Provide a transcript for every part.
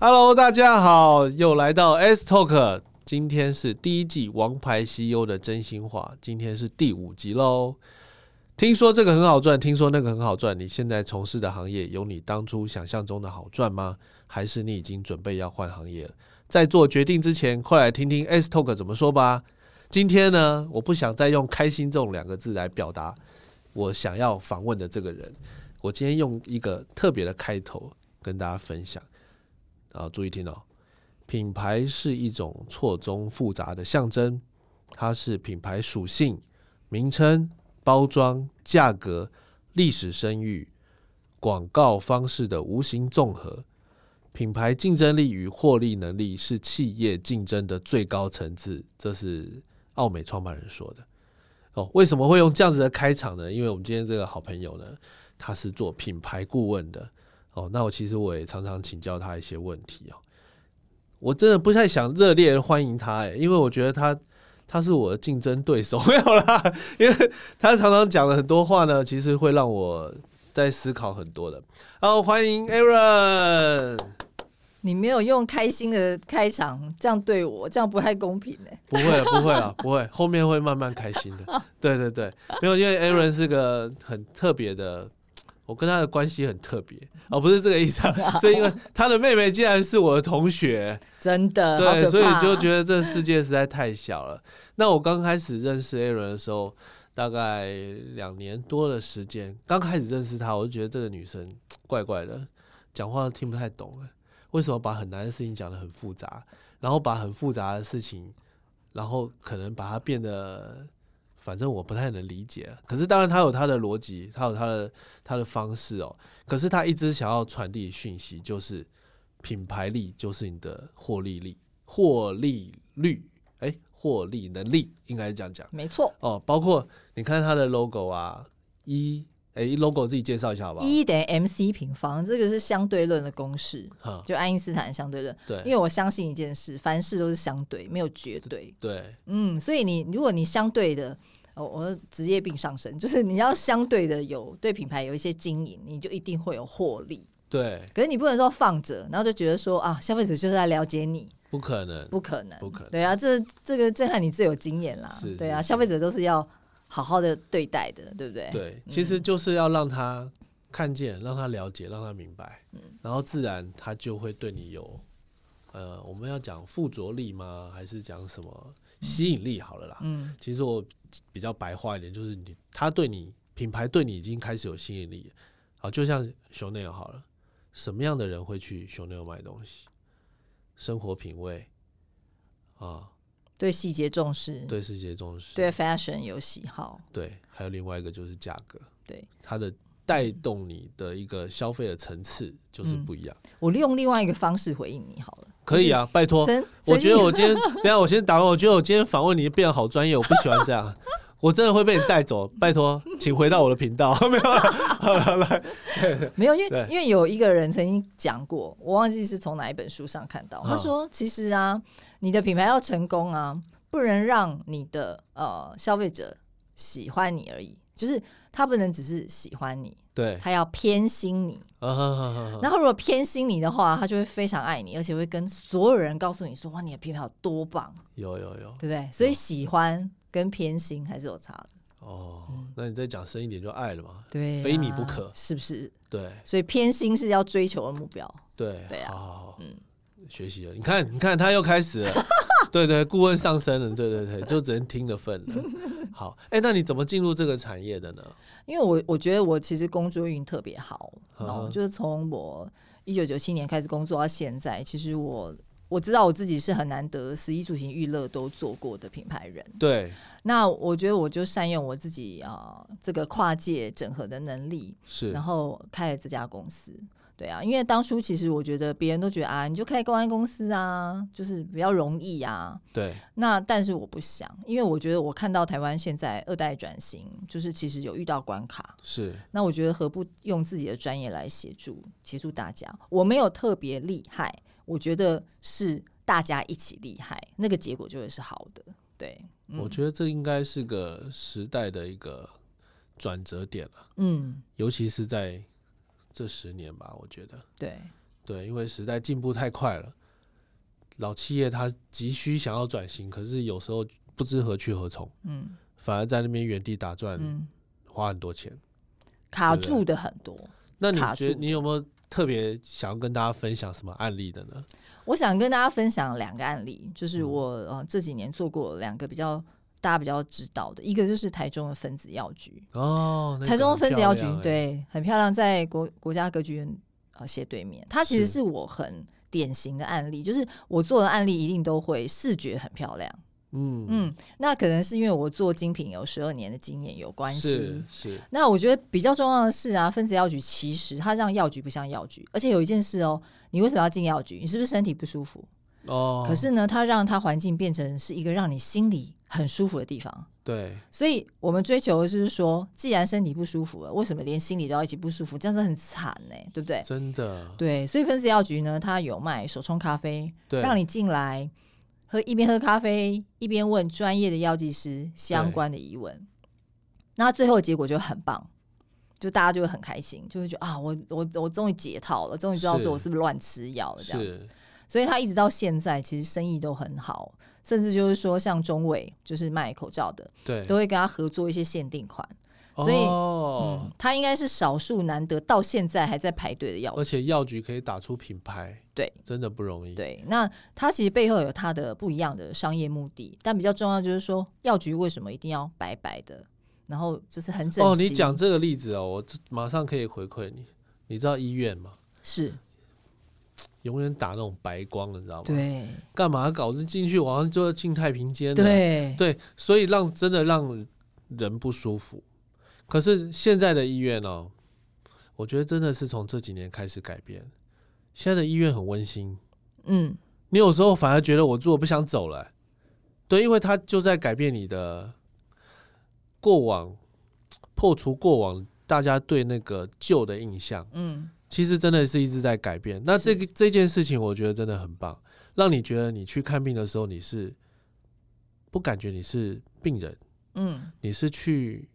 Hello，大家好，又来到 S Talk，今天是第一季《王牌 CEO》的真心话，今天是第五集喽。听说这个很好赚，听说那个很好赚，你现在从事的行业有你当初想象中的好赚吗？还是你已经准备要换行业了？在做决定之前，快来听听 S Talk 怎么说吧。今天呢，我不想再用“开心”这种两个字来表达我想要访问的这个人，我今天用一个特别的开头跟大家分享。啊，注意听哦，品牌是一种错综复杂的象征，它是品牌属性、名称、包装、价格、历史声誉、广告方式的无形综合。品牌竞争力与获利能力是企业竞争的最高层次，这是奥美创办人说的。哦，为什么会用这样子的开场呢？因为我们今天这个好朋友呢，他是做品牌顾问的。哦，那我其实我也常常请教他一些问题哦。我真的不太想热烈欢迎他，哎，因为我觉得他他是我的竞争对手，没有啦，因为他常常讲了很多话呢，其实会让我在思考很多的。好，欢迎 Aaron。你没有用开心的开场，这样对我，这样不太公平呢。不会了，不会了，不会，后面会慢慢开心的。对对对，没有，因为 Aaron 是个很特别的。我跟他的关系很特别哦，不是这个意思，啊，是因为他的妹妹竟然是我的同学，真的对，所以就觉得这个世界实在太小了。那我刚开始认识 Aaron 的时候，大概两年多的时间，刚开始认识他，我就觉得这个女生怪怪的，讲话都听不太懂了。为什么把很难的事情讲得很复杂，然后把很复杂的事情，然后可能把它变得。反正我不太能理解，可是当然他有他的逻辑，他有他的他的方式哦。可是他一直想要传递讯息，就是品牌力就是你的获利力、获利率，哎，获利能力应该是这样讲，没错哦。包括你看他的 logo 啊，一哎 logo 自己介绍一下好不好？一等于 mc 平方，这个是相对论的公式，就爱因斯坦相对论。对，因为我相信一件事，凡事都是相对，没有绝对。对，嗯，所以你如果你相对的。哦，我职业病上升，就是你要相对的有对品牌有一些经营，你就一定会有获利。对，可是你不能说放着，然后就觉得说啊，消费者就是在了解你，不可能，不可能，不可能。对啊，这这个震撼你最有经验啦。对啊，消费者都是要好好的对待的，对不对？对，其实就是要让他看见，让他了解，让他明白，嗯，然后自然他就会对你有，呃，我们要讲附着力吗？还是讲什么吸引力？好了啦，嗯，其实我。比较白话一点，就是你他对你品牌对你已经开始有吸引力，好，就像熊内尔好了，什么样的人会去熊内尔买东西？生活品味啊，对细节重视，对细节重视，对 fashion 有喜好，对，还有另外一个就是价格，对，它的带动你的一个消费的层次就是不一样。我利用另外一个方式回应你好了。可以啊，拜托。我觉得我今天，等下我先打。我觉得我今天访问你变得好专业，我不喜欢这样。我真的会被你带走，拜托，请回到我的频道。没有，好来，没有，因为因为有一个人曾经讲过，我忘记是从哪一本书上看到。他说，其实啊，你的品牌要成功啊，不能让你的呃消费者喜欢你而已，就是他不能只是喜欢你。对他要偏心你，然后如果偏心你的话，他就会非常爱你，而且会跟所有人告诉你说：“哇，你的品牌有多棒！”有有有，对不对？所以喜欢跟偏心还是有差的。哦，那你再讲深一点，就爱了嘛？对，非你不可，是不是？对，所以偏心是要追求的目标。对对啊，嗯。学习了，你看，你看，他又开始了，对对，顾问上升了，对对对，就只能听的份了。好，哎，那你怎么进入这个产业的呢？因为我我觉得我其实工作运特别好，然后就是从我一九九七年开始工作到现在，其实我我知道我自己是很难得，十一住行娱乐都做过的品牌人。对，那我觉得我就善用我自己啊这个跨界整合的能力，是，然后开了这家公司。对啊，因为当初其实我觉得别人都觉得啊，你就开公安公司啊，就是比较容易啊。对。那但是我不想，因为我觉得我看到台湾现在二代转型，就是其实有遇到关卡。是。那我觉得何不用自己的专业来协助协助大家？我没有特别厉害，我觉得是大家一起厉害，那个结果就会是好的。对。我觉得这应该是个时代的一个转折点了。嗯。尤其是在。这十年吧，我觉得对对，因为时代进步太快了，老企业它急需想要转型，可是有时候不知何去何从，嗯反而在那边原地打转，嗯，花很多钱。卡住的很多。那你觉得你有没有特别想要跟大家分享什么案例的呢？我想跟大家分享两个案例，就是嗯我呃这几年做过两个比较大家比较知道的，一个就是台中的分子药局，哦，那个台中的分子药局欸，对很漂亮，在国国家歌剧院呃斜对面，它其实是是我很典型的案例，就是我做的案例一定都会视觉很漂亮，嗯嗯，那可能是因为我做精品有十二年的经验有关系是。是，那我觉得比较重要的是啊，分子药局其实它让药局不像药局，而且有一件事哦，你为什么要进药局？你是不是身体不舒服？哦，可是呢，它让它环境变成是一个让你心里很舒服的地方。对所以我们追求的就是说，既然身体不舒服了，为什么连心里都要一起不舒服？这样子很惨呢、对不对？真的对，所以分子药局呢，它有卖手冲咖啡，让你进来喝一边喝咖啡一边问专业的药剂师相关的疑问，那最后的结果就很棒。就大家就会很开心，就会觉得啊，我我我终于解套了，终于知道说我是不是乱吃药了这样子。是所以他一直到现在其实生意都很好，甚至就是说像中伟就是卖口罩的，对，都会跟他合作一些限定款。所以哦嗯，，他应该是少数难得到现在还在排队的药局。而且药局可以打出品牌，对，真的不容易。对，那他其实背后有他的不一样的商业目的，但比较重要就是说，药局为什么一定要白白的，然后就是很整齐。哦，你讲这个例子哦，我这马上可以回馈你。你知道医院吗？是永远打那种白光的，你知道吗？，对干嘛搞这进去，好像就要进太平间了。对对，所以让真的让人不舒服。可是现在的医院哦，我觉得真的是从这几年开始改变。现在的医院很温馨，嗯你有时候反而觉得我住我不想走了、对，因为他就在改变你的过往，破除过往大家对那个旧的印象。嗯其实真的是一直在改变。那这个这件事情，我觉得真的很棒，让你觉得你去看病的时候，你是不感觉你是病人，嗯你是去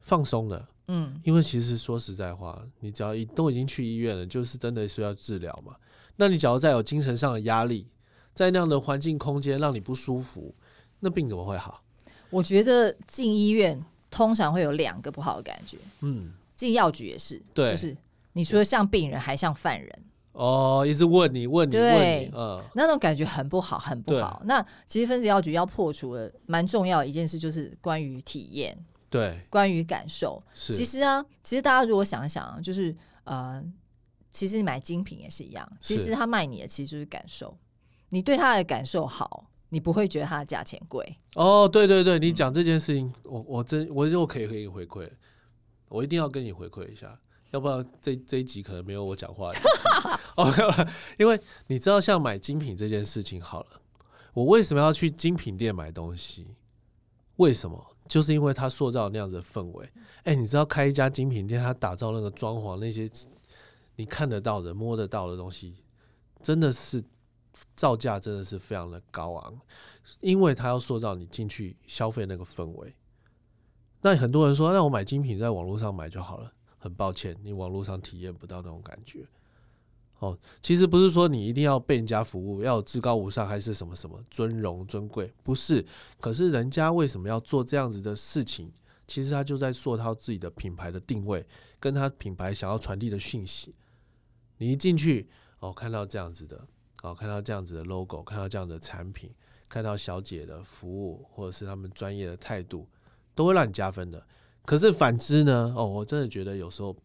放松的。嗯因为其实说实在话，你只要一都已经去医院了，就是真的是要治疗嘛。那你只要再有精神上的压力，在那样的环境空间让你不舒服，那病怎么会好？我觉得进医院通常会有两个不好的感觉，嗯，进药局也是，对就是你除了像病人，还像犯人。哦，一直问你问你对问你，嗯，那种感觉很不好，很不好。那其实分子药局要破除的蛮重要的一件事，就是关于体验，对，关于感受。其实啊，其实大家如果想一想啊，就是呃，其实你买精品也是一样，其是实他卖你的其实就是感受，你对他的感受好，你不会觉得他的价钱贵。哦，对对对，你讲这件事情，我我真我又可以给你回馈，我一定要跟你回馈一下，要不然这这一集可能没有我讲话的意思。哦，因为你知道，像买精品这件事情，好了，我为什么要去精品店买东西？为什么？就是因为它塑造那样子的氛围。哎、你知道开一家精品店，它打造那个装潢那些你看得到的、摸得到的东西，真的是造价真的是非常的高昂。因为他要塑造你进去消费那个氛围。那很多人说，那我买精品在网络上买就好了。很抱歉，你网络上体验不到那种感觉。哦，其实不是说你一定要被人家服务，要至高无上，还是什么什么尊荣尊贵，不是。可是人家为什么要做这样子的事情？其实他就在塑造自己的品牌的定位，跟他品牌想要传递的讯息。你一进去，哦，看到这样子的，哦，看到这样子的 logo，看到这样的产品，看到小姐的服务，或者是他们专业的态度，都会让你加分的。可是反之呢？哦，我真的觉得有时候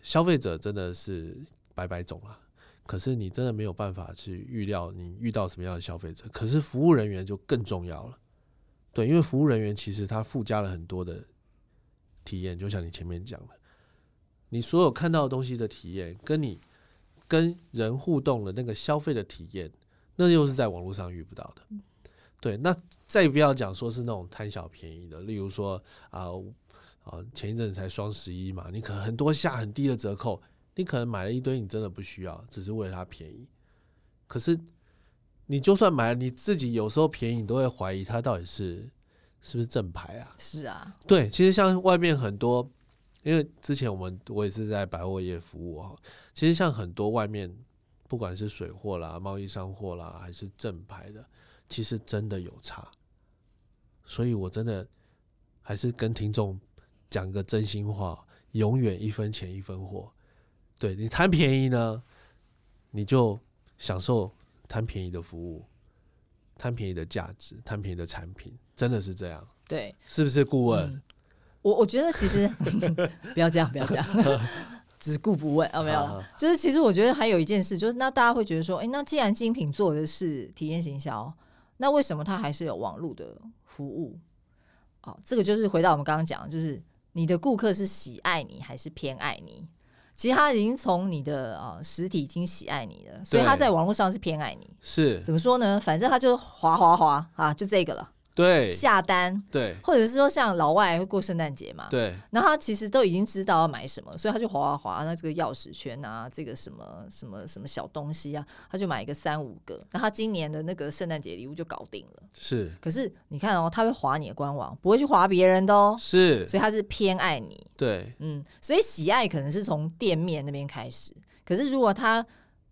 消费者真的是百百种啊。可是你真的没有办法去预料你遇到什么样的消费者。可是服务人员就更重要了，对，因为服务人员其实他附加了很多的体验，就像你前面讲的，你所有看到的东西的体验，跟你跟人互动的那个消费的体验，那又是在网络上遇不到的。对，那再不要讲说是那种贪小便宜的，例如说啊啊，前一阵子才双十一嘛，你可能很多下很低的折扣，你可能买了一堆你真的不需要，只是为了它便宜。可是你就算买了，你自己有时候便宜，你都会怀疑它到底是是不是正牌啊？是啊，对，其实像外面很多因为之前我们我也是在百货业服务哈，其实像很多外面不管是水货啦、贸易商货啦，还是正牌的，其实真的有差。所以我真的还是跟听众讲个真心话，永远一分钱一分货。对你贪便宜呢，你就享受贪便宜的服务，贪便宜的价值，贪便宜的产品，真的是这样。对，是不是顾问？我我觉得其实 不要这样，不要这样，只顾不问啊，没有。就是其实我觉得还有一件事，就是那大家会觉得说，哎，那既然精品做的是体验行销，那为什么它还是有网络的服务？哦，这个就是回到我们刚刚讲，就是你的顾客是喜爱你还是偏爱你？其实他已经从你的啊实体已经喜爱你了，所以他在网络上是偏爱你。是怎么说呢？反正他就滑滑滑啊，就这个了。对，下单，对，或者是说像老外会过圣诞节嘛，对，然后他其实都已经知道要买什么，所以他就划划划，那这个钥匙圈啊，这个什么什么什么小东西啊，他就买一个三五个，那他今年的那个圣诞节礼物就搞定了。是，可是你看哦，他会划你的官网，不会去划别人的哦，是，所以他是偏爱你，对，嗯，所以喜爱可能是从店面那边开始，可是如果他。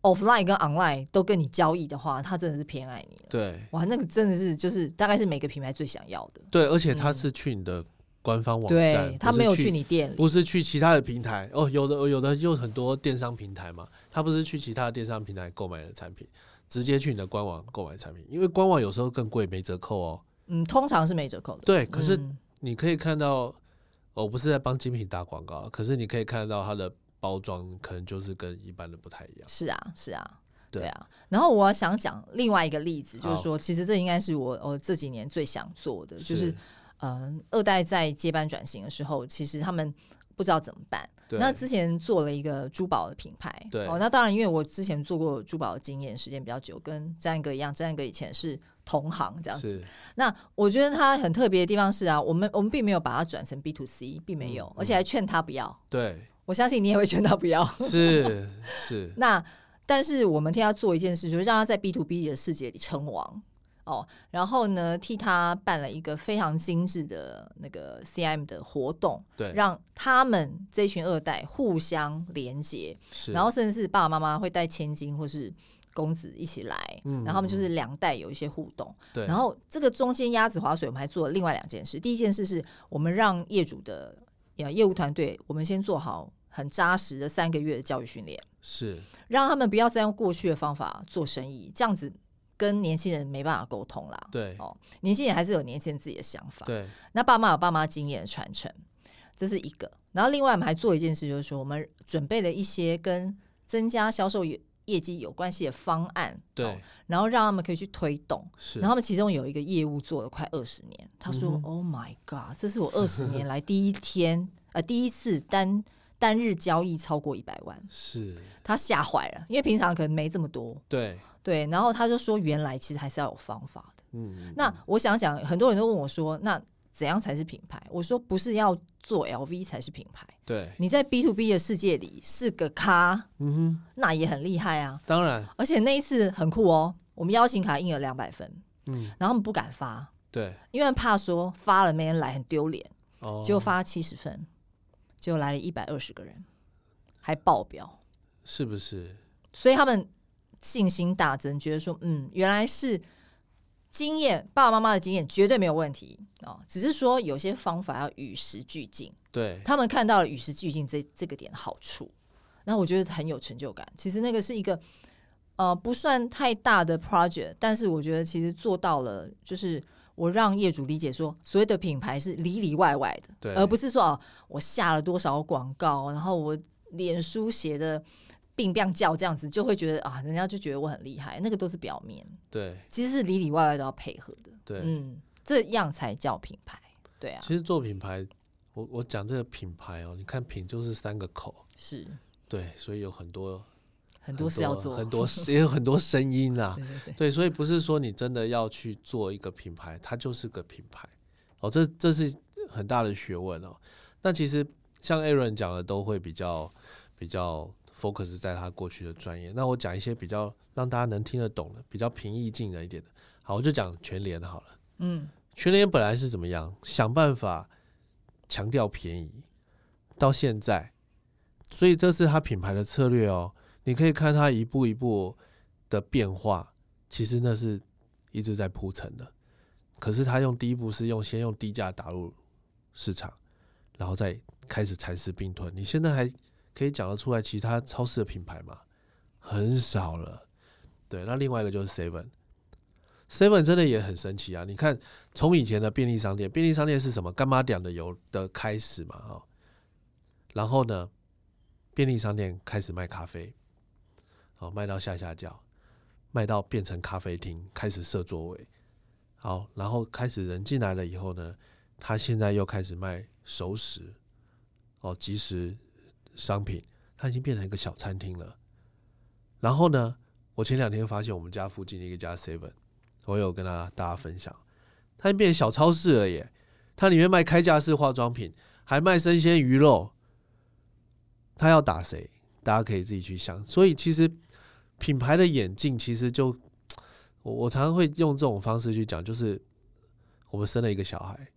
Offline 跟 online 都跟你交易的话，他真的是偏爱你了。对，哇，那个真的是就是大概是每个品牌最想要的。对，而且他是去你的官方网站，他没有去你店里，不是去其他的平台。哦，有的有的就很多电商平台嘛，他不是去其他的电商平台购买的产品，直接去你的官网购买产品，因为官网有时候更贵，没折扣哦。嗯，通常是没折扣的。对，可是你可以看到，我不是在帮精品打广告，可是你可以看到它的包装可能就是跟一般的不太一样。是啊，是啊。对啊，然后我想讲另外一个例子，就是说，其实这应该是我我这几年最想做的，就是嗯，二代在接班转型的时候，其实他们不知道怎么办。那之前做了一个珠宝的品牌，对哦，那当然，因为我之前做过珠宝的经验时间比较久，跟张哥一样，张哥以前是同行这样子。那我觉得他很特别的地方是啊，我们我们并没有把它转成 B to C，并没有，而且还劝他不要。对，我相信你也会劝他不要。是 是，那。但是我们替他做一件事，就是让他在 B to B 的世界里称王哦。然后呢，替他办了一个非常精致的那个 CM 的活动，对，让他们这群二代互相连接。然后甚至是爸爸妈妈会带千金或是公子一起来，然后他们就是两代有一些互动。对，然后这个中间鸭子划水，我们还做了另外两件事。第一件事是我们让业主的业务团队，我们先做好。很扎实的三个月的教育训练，是让他们不要再用过去的方法做生意，这样子跟年轻人没办法沟通啦。对，哦，年轻人还是有年轻人自己的想法。对，那爸妈有爸妈经验的传承，这是一个。然后另外我们还做一件事，就是说我们准备了一些跟增加销售业业绩有关系的方案。对，然后让他们可以去推动。是，然后他们其中有一个业务做了快二十年，他说：“Oh my god，这是我二十年来第一天 呃第一次单。”单日交易超过一百万，是他吓坏了，因为平常可能没这么多。对对，然后他就说，原来其实还是要有方法的。嗯，那我想讲，很多人都问我说，那怎样才是品牌？我说，不是要做 LV 才是品牌。对，你在 B to B 的世界里是个咖，嗯哼，那也很厉害啊。当然，而且那一次很酷哦，我们邀请卡印了两百分，嗯，然后他们不敢发，对，因为怕说发了没人来很丢脸，哦，就发七十分。就来了一百二十个人，还爆表，是不是？所以他们信心大增，觉得说，嗯，原来是经验，爸爸妈妈的经验绝对没有问题啊，只是说有些方法要与时俱进。对他们看到了与时俱进这这个点的好处，那我觉得很有成就感。其实那个是一个呃不算太大的 project，但是我觉得其实做到了，就是。我让业主理解说，所谓的品牌是里里外外的，而不是说哦，我下了多少广告，然后我脸书写的病病叫这样子，就会觉得啊，人家就觉得我很厉害，那个都是表面。对，其实是里里外外都要配合的。对，嗯，这样才叫品牌。对啊，其实做品牌，我我讲这个品牌哦，你看品就是三个口，是对，所以有很多。很多事要做，很多 也有很多声音啊。对对对，对，所以不是说你真的要去做一个品牌，它就是个品牌哦。这这是很大的学问哦。那其实像 Aaron 讲的，都会比较比较 focus 在他过去的专业。那我讲一些比较让大家能听得懂的，比较平易近人一点的。好，我就讲全联好了。嗯，全联本来是怎么样？想办法强调便宜，到现在，所以这是他品牌的策略哦。你可以看他一步一步的变化，其实那是一直在铺陈的。可是他用第一步是用先用低价打入市场，然后再开始蚕食并吞。你现在还可以讲得出来其他超市的品牌吗？很少了。对，那另外一个就是 Seven，Seven 真的也很神奇啊！你看，从以前的便利商店，便利商店是什么？干妈点的油的开始嘛，哈。然后呢，便利商店开始卖咖啡，好卖到下下角，卖到变成咖啡厅，开始设座位。好，然后开始人进来了以后呢，他现在又开始卖熟食，哦，即时商品，它已经变成一个小餐厅了。然后呢？我前两天发现我们家附近的一个家 Seven，我有跟他大家分享，它已经变成小超市了耶！它里面卖开架式化妆品，还卖生鲜鱼肉。他要打谁？大家可以自己去想。所以其实品牌的眼镜，其实就我我常常会用这种方式去讲，就是我们生了一个小孩，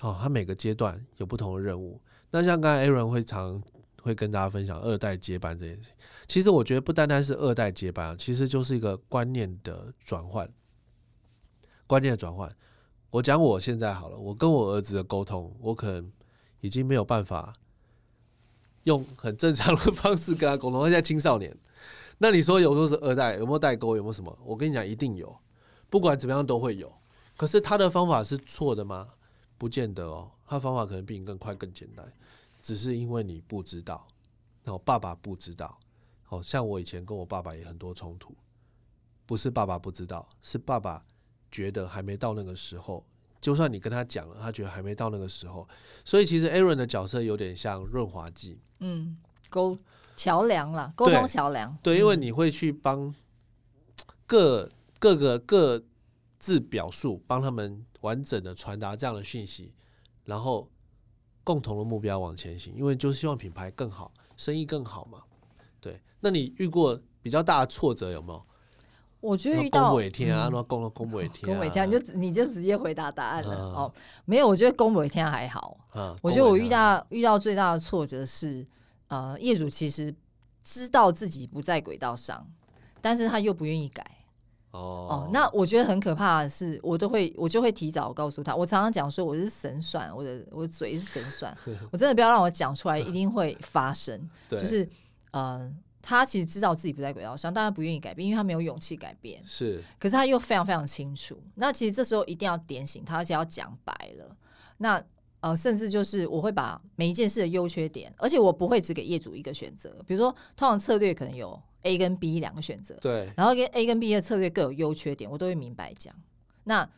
哦，他每个阶段有不同的任务。那像刚才 Aaron 会常。会跟大家分享二代接班这件事情。其实我觉得不单单是二代接班，其实就是一个观念的转换。观念的转换，我讲我现在好了，我跟我儿子的沟通，我可能已经没有办法用很正常的方式跟他沟通。现在青少年，那你说有时候是二代有没有代沟？有没有什么？我跟你讲，一定有，不管怎么样都会有。可是他的方法是错的吗？不见得哦，他方法可能比你更快、更简单。只是因为你不知道，然后爸爸不知道，好像我以前跟我爸爸也很多冲突，不是爸爸不知道，是爸爸觉得还没到那个时候。就算你跟他讲了，他觉得还没到那个时候。所以其实 Aaron 的角色有点像润滑剂，嗯，沟桥梁啦，沟通桥梁。对，因为你会去帮各各个各自表述，帮他们完整的传达这样的讯息，然后。共同的目标往前行，因为就希望品牌更好，生意更好嘛。对，那你遇过比较大的挫折有没有？我觉得遇到尾天啊，那公了公尾天，公尾天，你就你就直接回答答案了哦。没有，我觉得公尾天还好。我觉得我遇到遇到最大的挫折是，呃，业主其实知道自己不在轨道上，但是他又不愿意改。哦那我觉得很可怕的是，我都会我就会提早告诉他。我常常讲说我是神算，我的我的嘴是神算，我真的不要让我讲出来，一定会发生。就是呃，他其实知道自己不在轨道上，但他不愿意改变，因为他没有勇气改变。是，可是他又非常非常清楚。那其实这时候一定要点醒他，而且要讲白了。那呃，甚至就是我会把每一件事的优缺点，而且我不会只给业主一个选择。比如说，通常策略可能有。A 跟 B 两个选择，对，然后跟 A 跟 B 的策略各有优缺点，我都会明白讲。那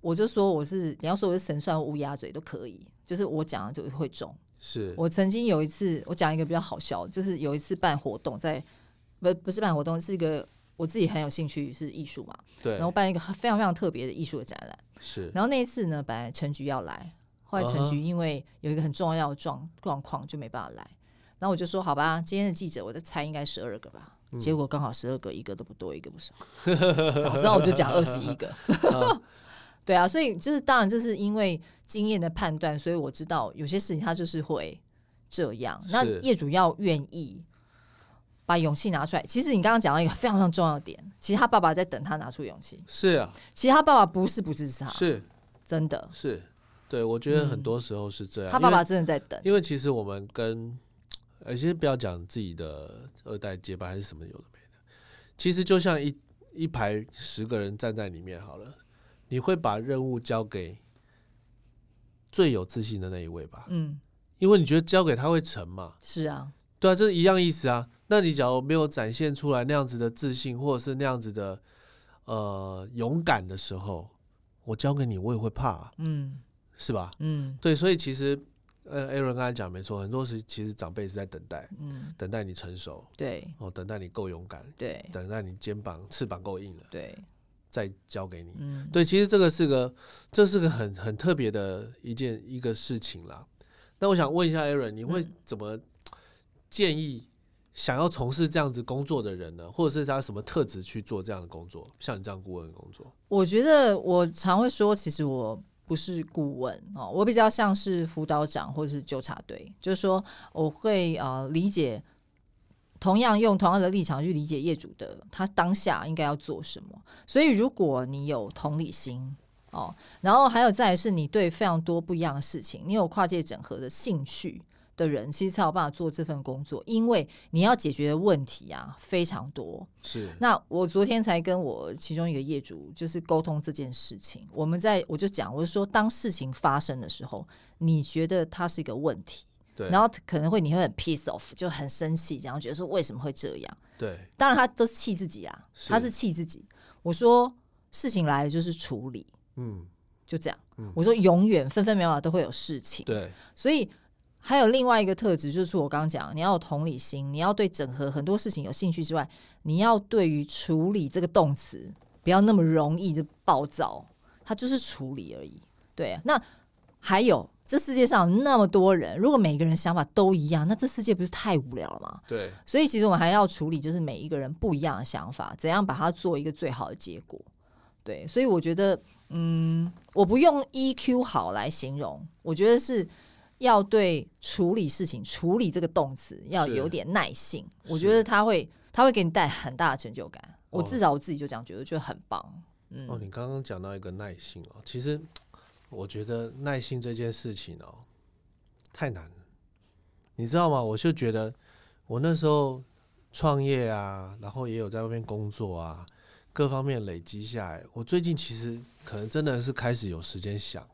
我就说我是你要说我是神算乌鸦嘴都可以，就是我讲的就会中。是我曾经有一次，我讲一个比较好笑，就是有一次办活动，在不不是办活动，是一个我自己很有兴趣是艺术嘛，对，然后办一个非常非常特别的艺术的展览。是，然后那一次呢，本来陈局要来，后来陈局因为有一个很重要的状状况就没办法来，然后我就说好吧，今天的记者我在猜应该十二个吧。结果刚好十二个，一个都不多，一个不少。早知道我就讲二十一个。对啊，所以就是当然，这是因为经验的判断，所以我知道有些事情他就是会这样。那业主要愿意把勇气拿出来。其实你刚刚讲到一个非常非常重要的点，其实他爸爸在等他拿出勇气。是啊，其实他爸爸不是不支持他，是真的是。对，我觉得很多时候是这样。他爸爸真的在等，因为其实我们跟。而且不要讲自己的二代接班还是什么有的没的，其实就像一一排十个人站在里面好了，你会把任务交给最有自信的那一位吧？嗯，因为你觉得交给他会成嘛？是啊，对啊，这是一样意思啊。那你假如没有展现出来那样子的自信，或者是那样子的呃勇敢的时候，我交给你我也会怕，嗯，是吧？嗯，对，所以其实。呃，Aaron 刚才讲没错，很多时其实长辈是在等待，嗯，等待你成熟，对，哦，等待你够勇敢，对，等待你肩膀翅膀够硬了，对，再交给你，嗯，对，其实这个是个，这是个很很特别的一件一个事情啦。那我想问一下 Aaron，你会怎么建议想要从事这样子工作的人呢？或者是他什么特质去做这样的工作？像你这样顾问工作？我觉得我常会说，其实我。不是顾问哦，我比较像是辅导长或者是纠察队，就是说我会呃理解，同样用同样的立场去理解业主的他当下应该要做什么。所以如果你有同理心哦，然后还有再是你对非常多不一样的事情，你有跨界整合的兴趣。的人其实才有办法做这份工作，因为你要解决的问题啊非常多。是，那我昨天才跟我其中一个业主就是沟通这件事情。我们在我就讲，我就说，当事情发生的时候，你觉得它是一个问题，对，然后可能会你会很 piece off，就很生气，然后觉得说为什么会这样？对，当然他都是气自己啊，他是气自己。我说事情来了就是处理，嗯，就这样。我说永远分分秒秒都会有事情，对，所以。还有另外一个特质，就是我刚刚讲，你要有同理心，你要对整合很多事情有兴趣之外，你要对于处理这个动词不要那么容易就暴躁，它就是处理而已。对，那还有这世界上那么多人，如果每个人想法都一样，那这世界不是太无聊了吗？对，所以其实我们还要处理，就是每一个人不一样的想法，怎样把它做一个最好的结果。对，所以我觉得，嗯，我不用 EQ 好来形容，我觉得是。要对处理事情、处理这个动词要有点耐性，我觉得他会他会给你带很大的成就感。我至少我自己就这样觉得，觉得很棒。嗯，哦，你刚刚讲到一个耐性哦，其实我觉得耐性这件事情哦太难了，你知道吗？我就觉得我那时候创业啊，然后也有在外面工作啊，各方面累积下来，我最近其实可能真的是开始有时间想。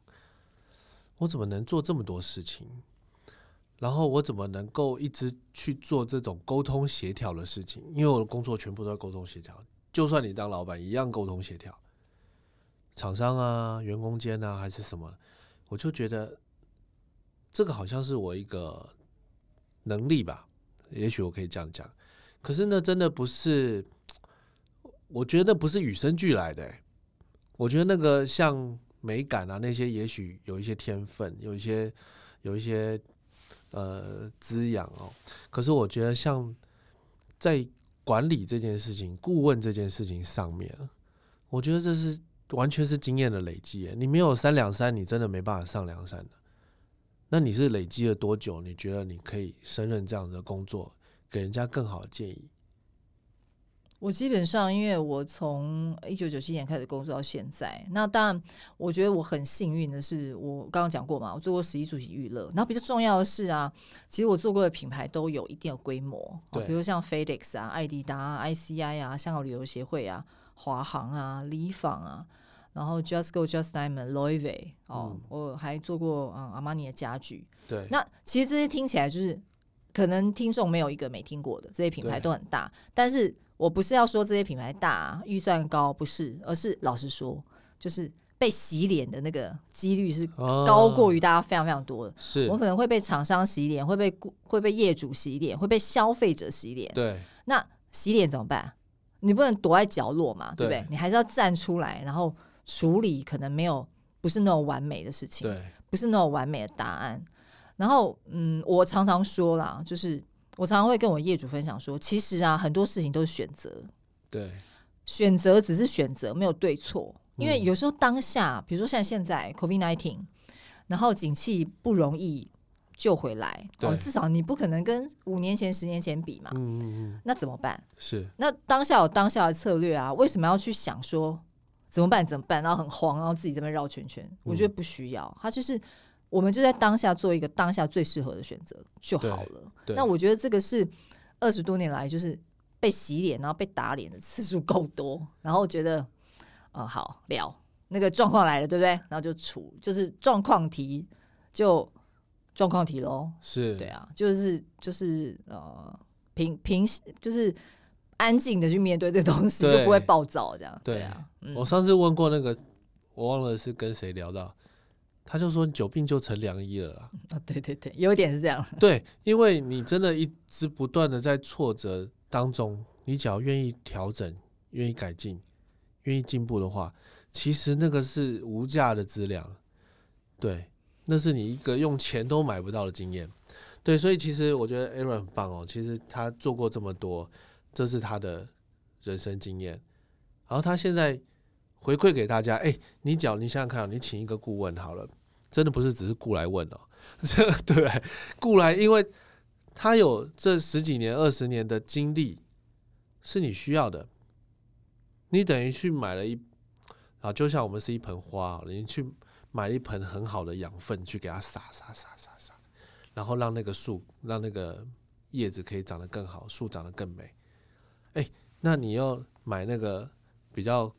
我怎么能做这么多事情？然后我怎么能够一直去做这种沟通协调的事情？因为我的工作全部都在沟通协调，就算你当老板一样沟通协调，厂商啊、员工间啊还是什么，我就觉得这个好像是我一个能力吧，也许我可以这样讲。可是那，真的不是，我觉得不是与生俱来的。我觉得那个像。美感啊，那些也许有一些天分，有一些有一些呃滋养哦。可是我觉得，像在管理这件事情、顾问这件事情上面，我觉得这是完全是经验的累积。你没有三两三，你真的没办法上梁山的。那你是累积了多久？你觉得你可以胜任这样的工作，给人家更好的建议？我基本上，因为我从一九九七年开始工作到现在，那当然，我觉得我很幸运的是，我刚刚讲过嘛，我做过十一主席娱乐，然后比较重要的是啊，其实我做过的品牌都有一定的规模，比如像 FedEx 啊、艾迪达、ICI 啊、香港旅游协会啊、华航啊、理纺啊，然后 Just Go Just Diamond、Louis V 哦，我还做过嗯阿玛尼的家具，对，那其实这些听起来就是可能听众没有一个没听过的，这些品牌都很大，但是。我不是要说这些品牌大、预算高，不是，而是老实说，就是被洗脸的那个几率是高过于大家非常非常多的。是我可能会被厂商洗脸，会被会被业主洗脸，会被消费者洗脸。对，那洗脸怎么办？你不能躲在角落嘛，对不对？你还是要站出来，然后处理可能没有不是那种完美的事情，对，不是那种完美的答案。然后，嗯，我常常说啦，就是。我常常会跟我业主分享说，其实啊，很多事情都是选择。对，选择只是选择，没有对错。因为有时候当下，比如说像现在 COVID nineteen，然后景气不容易救回来，哦，至少你不可能跟五年前、十年前比嘛。嗯嗯嗯。那怎么办？是。那当下有当下的策略啊？为什么要去想说怎么办？怎么办？然后很慌，然后自己这边绕圈圈。我觉得不需要，他就是。我们就在当下做一个当下最适合的选择就好了。那我觉得这个是二十多年来就是被洗脸然后被打脸的次数够多，然后觉得呃好聊那个状况来了，对不对？然后就处就是状况题就状况题喽。是对啊，就是就是呃平平就是安静的去面对这东西，就不会暴躁这样。对啊，我上次问过那个，我忘了是跟谁聊到。他就说久病就成良医了啦。啊，对对对，有点是这样。对，因为你真的一直不断的在挫折当中，你只要愿意调整、愿意改进、愿意进步的话，其实那个是无价的资粮。对，那是你一个用钱都买不到的经验。对，所以其实我觉得 Aaron 很棒哦。其实他做过这么多，这是他的人生经验。然后他现在。回馈给大家。哎，你讲，你想想看，你请一个顾问好了，真的不是只是雇来问哦，这对不对？雇来，因为他有这十几年、二十年的经历，是你需要的。你等于去买了一啊，就像我们是一盆花，你去买了一盆很好的养分，去给它撒撒撒撒撒，然后让那个树，让那个叶子可以长得更好，树长得更美。哎，那你要买那个比较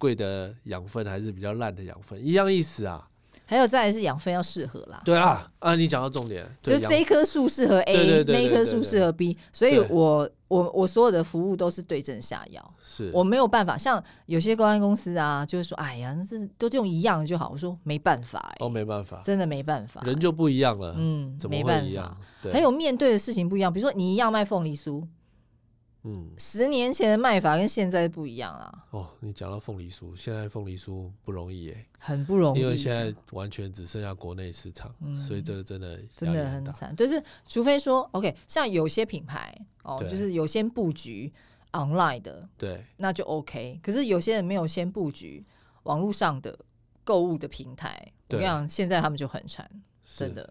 贵的养分，还是比较烂的养分？一样意思啊。还有再来是养分要适合啦。对啊，啊，你讲到重点，就这一棵树适合 A，那一棵树适合 B，所以我我我所有的服务都是对症下药。是我没有办法，像有些公安公司啊，就是说，哎呀，那是都用一样就好。我说没办法，哦，没办法，真的没办法，人就不一样了，嗯，怎么会一样？还有面对的事情不一样，比如说你一样卖凤梨酥。嗯，十年前的卖法跟现在不一样啊。哦，你讲到凤梨酥，现在凤梨酥不容易耶，很不容易，因为现在完全只剩下国内市场，所以这个真的真的很惨。就是除非说，OK，像有些品牌哦，就是有先布局 online 的，对，那就 OK。可是有些人没有先布局网络上的购物的平台，我跟你讲，现在他们就很惨，真的。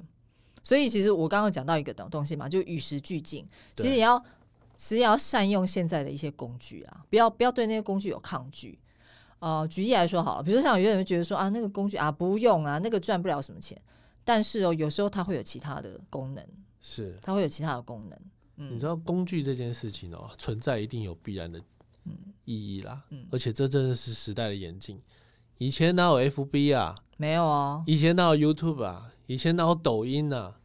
所以其实我刚刚讲到一个东东西嘛，就与时俱进，其实也要。其实要善用现在的一些工具啊，不要不要对那些工具有抗拒。呃，举例来说好了，比如说像有些人觉得说啊，那个工具啊不用啊，那个赚不了什么钱。但是哦，有时候它会有其他的功能，是它会有其他的功能。嗯，你知道工具这件事情哦，存在一定有必然的意义啦。嗯，而且这真的是时代的演进。以前哪有 FB 啊？没有啊。以前哪有 YouTube 啊？以前哪有抖音啊？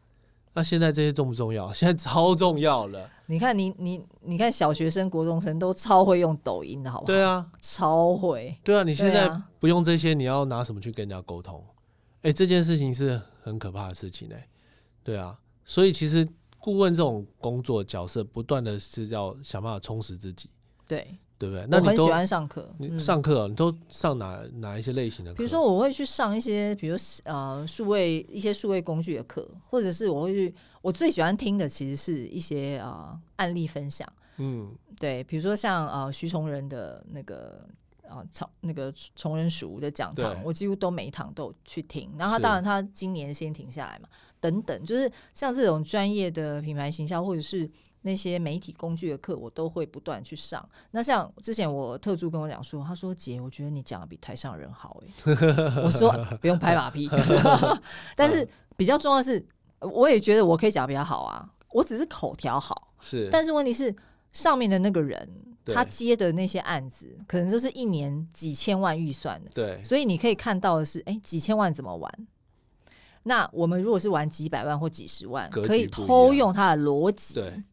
那现在这些重不重要？现在超重要了。你看，你你你看，小学生、国中生都超会用抖音的，好不好？对啊，超会。对啊，你现在不用这些，你要拿什么去跟人家沟通？哎，这件事情是很可怕的事情哎。对啊，所以其实顾问这种工作角色，不断的是要想办法充实自己。对。对不对？那我很喜欢上课。你上课，你都上哪哪一些类型的课？比如说，我会去上一些，比如呃，数位一些数位工具的课，或者是我会去。我最喜欢听的其实是一些呃案例分享。嗯，对，比如说像呃徐崇仁的那个啊，崇那个崇仁塾的讲堂，我几乎都每一堂都去听。然后，当然他今年先停下来嘛，等等，就是像这种专业的品牌形象，或者是。那些媒体工具的课，我都会不断去上。那像之前我特助跟我讲说，他说：“姐，我觉得你讲的比台上人好。”哎，我说不用拍马屁，但是比较重要的是，我也觉得我可以讲比较好啊。我只是口条好，是。但是问题是，上面的那个人他接的那些案子，可能就是一年几千万预算的。对。所以你可以看到的是，哎，几千万怎么玩？那我们如果是玩几百万或几十万，可以偷用他的逻辑。对。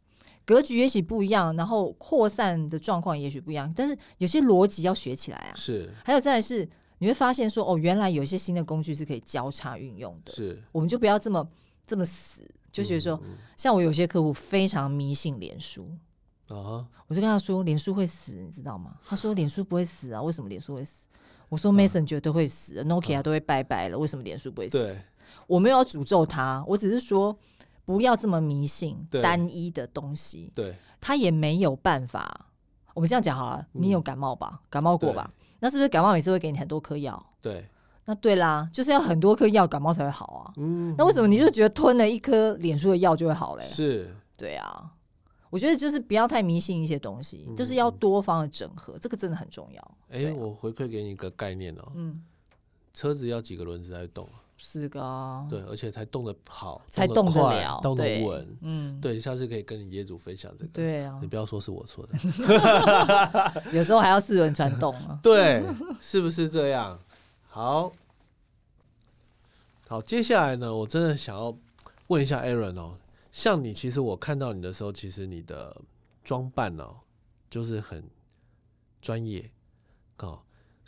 格局也许不一样，然后扩散的状况也许不一样，但是有些逻辑要学起来啊。是，还有再来是，你会发现说，哦，原来有一些新的工具是可以交叉运用的。是，我们就不要这么这么死，就觉得说，像我有些客户非常迷信脸书啊，我就跟他说，脸书会死，你知道吗？他说脸书不会死啊，为什么脸书会死？我说 Mason 绝对会死，Nokia 都会拜拜了，为什么脸书不会死？我没有要诅咒他，我只是说。不要这么迷信单一的东西，对，他也没有办法。我们这样讲好了，你有感冒吧？感冒过吧？那是不是感冒每次会给你很多颗药？对，那对啦，就是要很多颗药感冒才会好啊。嗯，那为什么你就觉得吞了一颗脸书的药就会好嘞？是，对啊。我觉得就是不要太迷信一些东西，就是要多方的整合，这个真的很重要。哎，我回馈给你一个概念哦。嗯，车子要几个轮子在动？四个，对，而且才动得好，才动得快，动得稳，嗯，对，下次可以跟你业主分享这个，对啊，你不要说是我错的，有时候还要四轮传动啊，对，是不是这样？好，好，接下来呢，我真的想要问一下 Aaron 哦，像你，其实我看到你的时候，其实你的装扮哦，就是很专业，哦。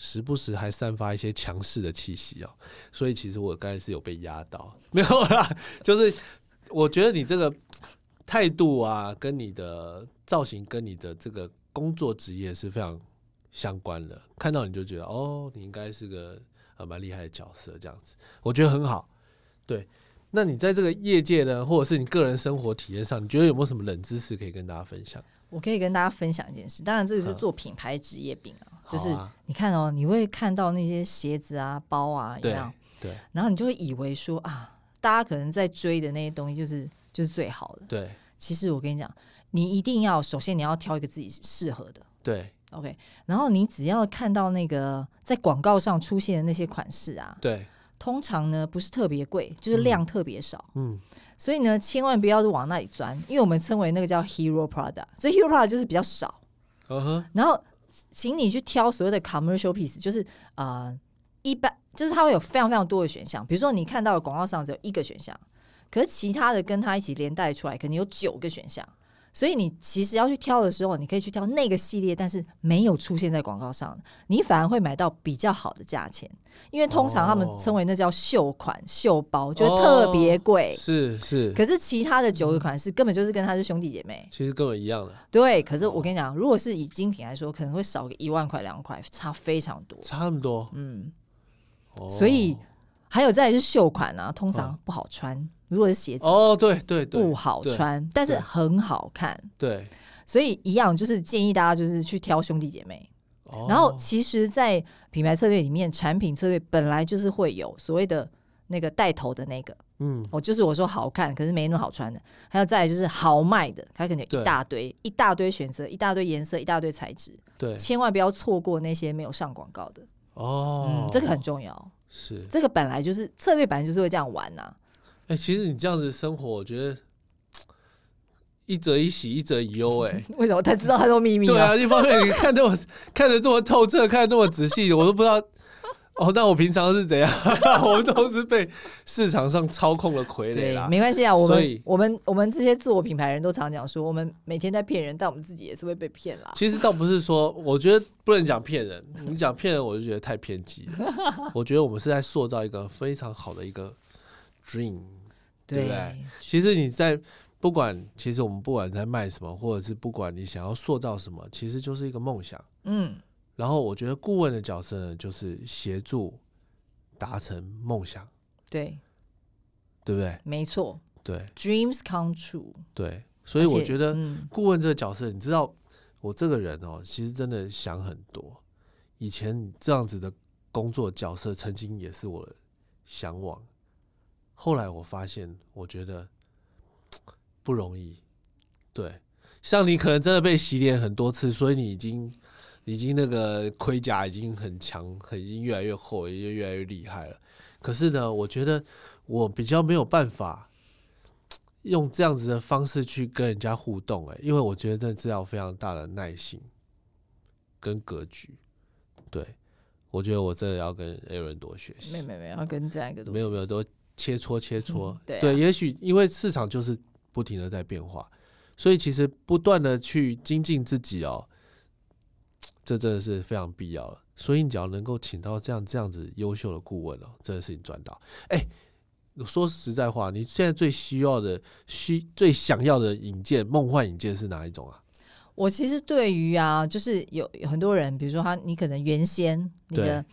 时不时还散发一些强势的气息哦，所以其实我刚才是有被压到，没有啦，就是我觉得你这个态度啊，跟你的造型，跟你的这个工作职业是非常相关的。看到你就觉得哦，你应该是个呃蛮厉害的角色，这样子，我觉得很好。对，那你在这个业界呢，或者是你个人生活体验上，你觉得有没有什么冷知识可以跟大家分享？我可以跟大家分享一件事，当然这个是做品牌职业病啊。就是你看哦，你会看到那些鞋子啊、包啊，一样？对，然后你就会以为说啊，大家可能在追的那些东西就是就是最好的。对，其实我跟你讲，你一定要首先你要挑一个自己适合的。对，OK，然后你只要看到那个在广告上出现的那些款式啊，对，通常呢不是特别贵，就是量特别少。嗯，所以呢，千万不要往那里钻，因为我们称为那个叫 hero product，所以 hero product 就是比较少。嗯哼，然后，请你去挑所谓的 commercial piece，就是呃，一般就是它会有非常非常多的选项。比如说，你看到的广告上只有一个选项，可是其他的跟它一起连带出来，可能有九个选项。所以你其实要去挑的时候，你可以去挑那个系列，但是没有出现在广告上，你反而会买到比较好的价钱。因为通常他们称为那叫秀款、秀包，就特别贵。是是。可是其他的九个款式根本就是跟他是兄弟姐妹，其实跟我一样的。对，可是我跟你讲，如果是以精品来说，可能会少个一万块、两块，差非常多。差那么多？嗯。所以还有再是秀款啊，通常不好穿。如果是鞋子哦，对对对，不好穿，但是很好看。对，所以一样就是建议大家就是去挑兄弟姐妹。然后其实，在品牌策略里面，产品策略本来就是会有所谓的那个带头的那个，嗯，哦，就是我说好看，可是没那么好穿的。还有再来就是豪迈的，它可能一大堆一大堆选择，一大堆颜色，一大堆材质。对，千万不要错过那些没有上广告的。哦，嗯，这个很重要。是，这个本来就是策略，本来就是会这样玩呐。哎，其实你这样子生活，我觉得一则以喜，一则以忧。哎，为什么他知道太多秘密？对啊，一方面你看这么看的这么透彻，看的这么仔细，我都不知道。哦，那我平常是怎样？我们都是被市场上操控的傀儡啦。没关系啊，我们我们我们这些自我品牌人都常讲说，我们每天在骗人，但我们自己也是会被骗啦。其实倒不是说，我觉得不能讲骗人，你讲骗人，我就觉得太偏激。我觉得我们是在塑造一个非常好的一个。Dream，对不对？其实你在不管，其实我们不管在卖什么，或者是不管你想要塑造什么，其实就是一个梦想。嗯，然后我觉得顾问的角色呢，就是协助达成梦想。对，对不对？没错。对，Dreams come true。对，所以我觉得顾问这个角色，你知道，我这个人哦，其实真的想很多。以前这样子的工作角色，曾经也是我的向往。后来我发现，我觉得不容易。对，像你可能真的被洗脸很多次，所以你已经已经那个盔甲已经很强，很已经越来越厚，也越来越厉害了。可是呢，我觉得我比较没有办法用这样子的方式去跟人家互动，哎，因为我觉得这要非常大的耐心跟格局。对，我觉得我真的要跟 Aaron 多学习。没有没没，要跟这样一个没有没有都。切磋切磋，对，也许因为市场就是不停的在变化，所以其实不断的去精进自己哦，这真的是非常必要了。所以你只要能够请到这样这样子优秀的顾问哦，真的是你赚到。哎，说实在话，你现在最需要的、需最想要的引荐、梦幻引荐是哪一种啊？我其实对于啊，就是有很多人，比如说他，你可能原先你的。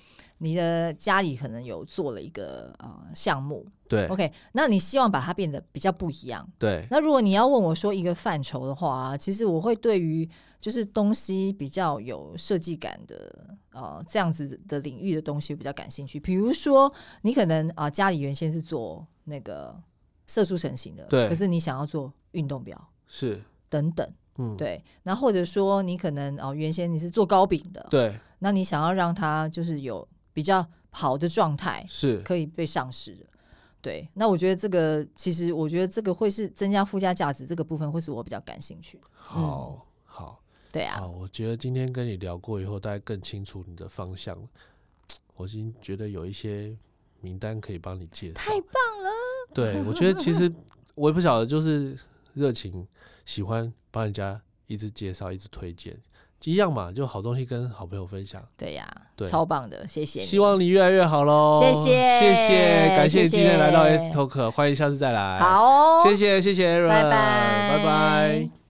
你的家里可能有做了一个呃项目，对，OK，那你希望把它变得比较不一样，对。那如果你要问我说一个范畴的话，其实我会对于就是东西比较有设计感的呃这样子的领域的东西比较感兴趣。比如说，你可能啊家里原先是做那个色素成型的，对，可是你想要做运动表，是等等，嗯，对。那或者说你可能哦原先你是做糕饼的，对，那你想要让它就是有。比较好的状态是可以被上市的，对。那我觉得这个其实，我觉得这个会是增加附加价值这个部分，会是我比较感兴趣。好，好，对啊。好，我觉得今天跟你聊过以后，大家更清楚你的方向。我已经觉得有一些名单可以帮你介绍，太棒了。对，我觉得其实我也不晓得，就是热情喜欢帮人家一直介绍，一直推荐。一样嘛，就好东西跟好朋友分享。对呀，对，超棒的，谢谢。希望你越来越好喽！谢谢，谢谢，感谢今天来到 S Talk，欢迎下次再来。好，谢谢，谢谢 Aaron，拜拜，拜拜。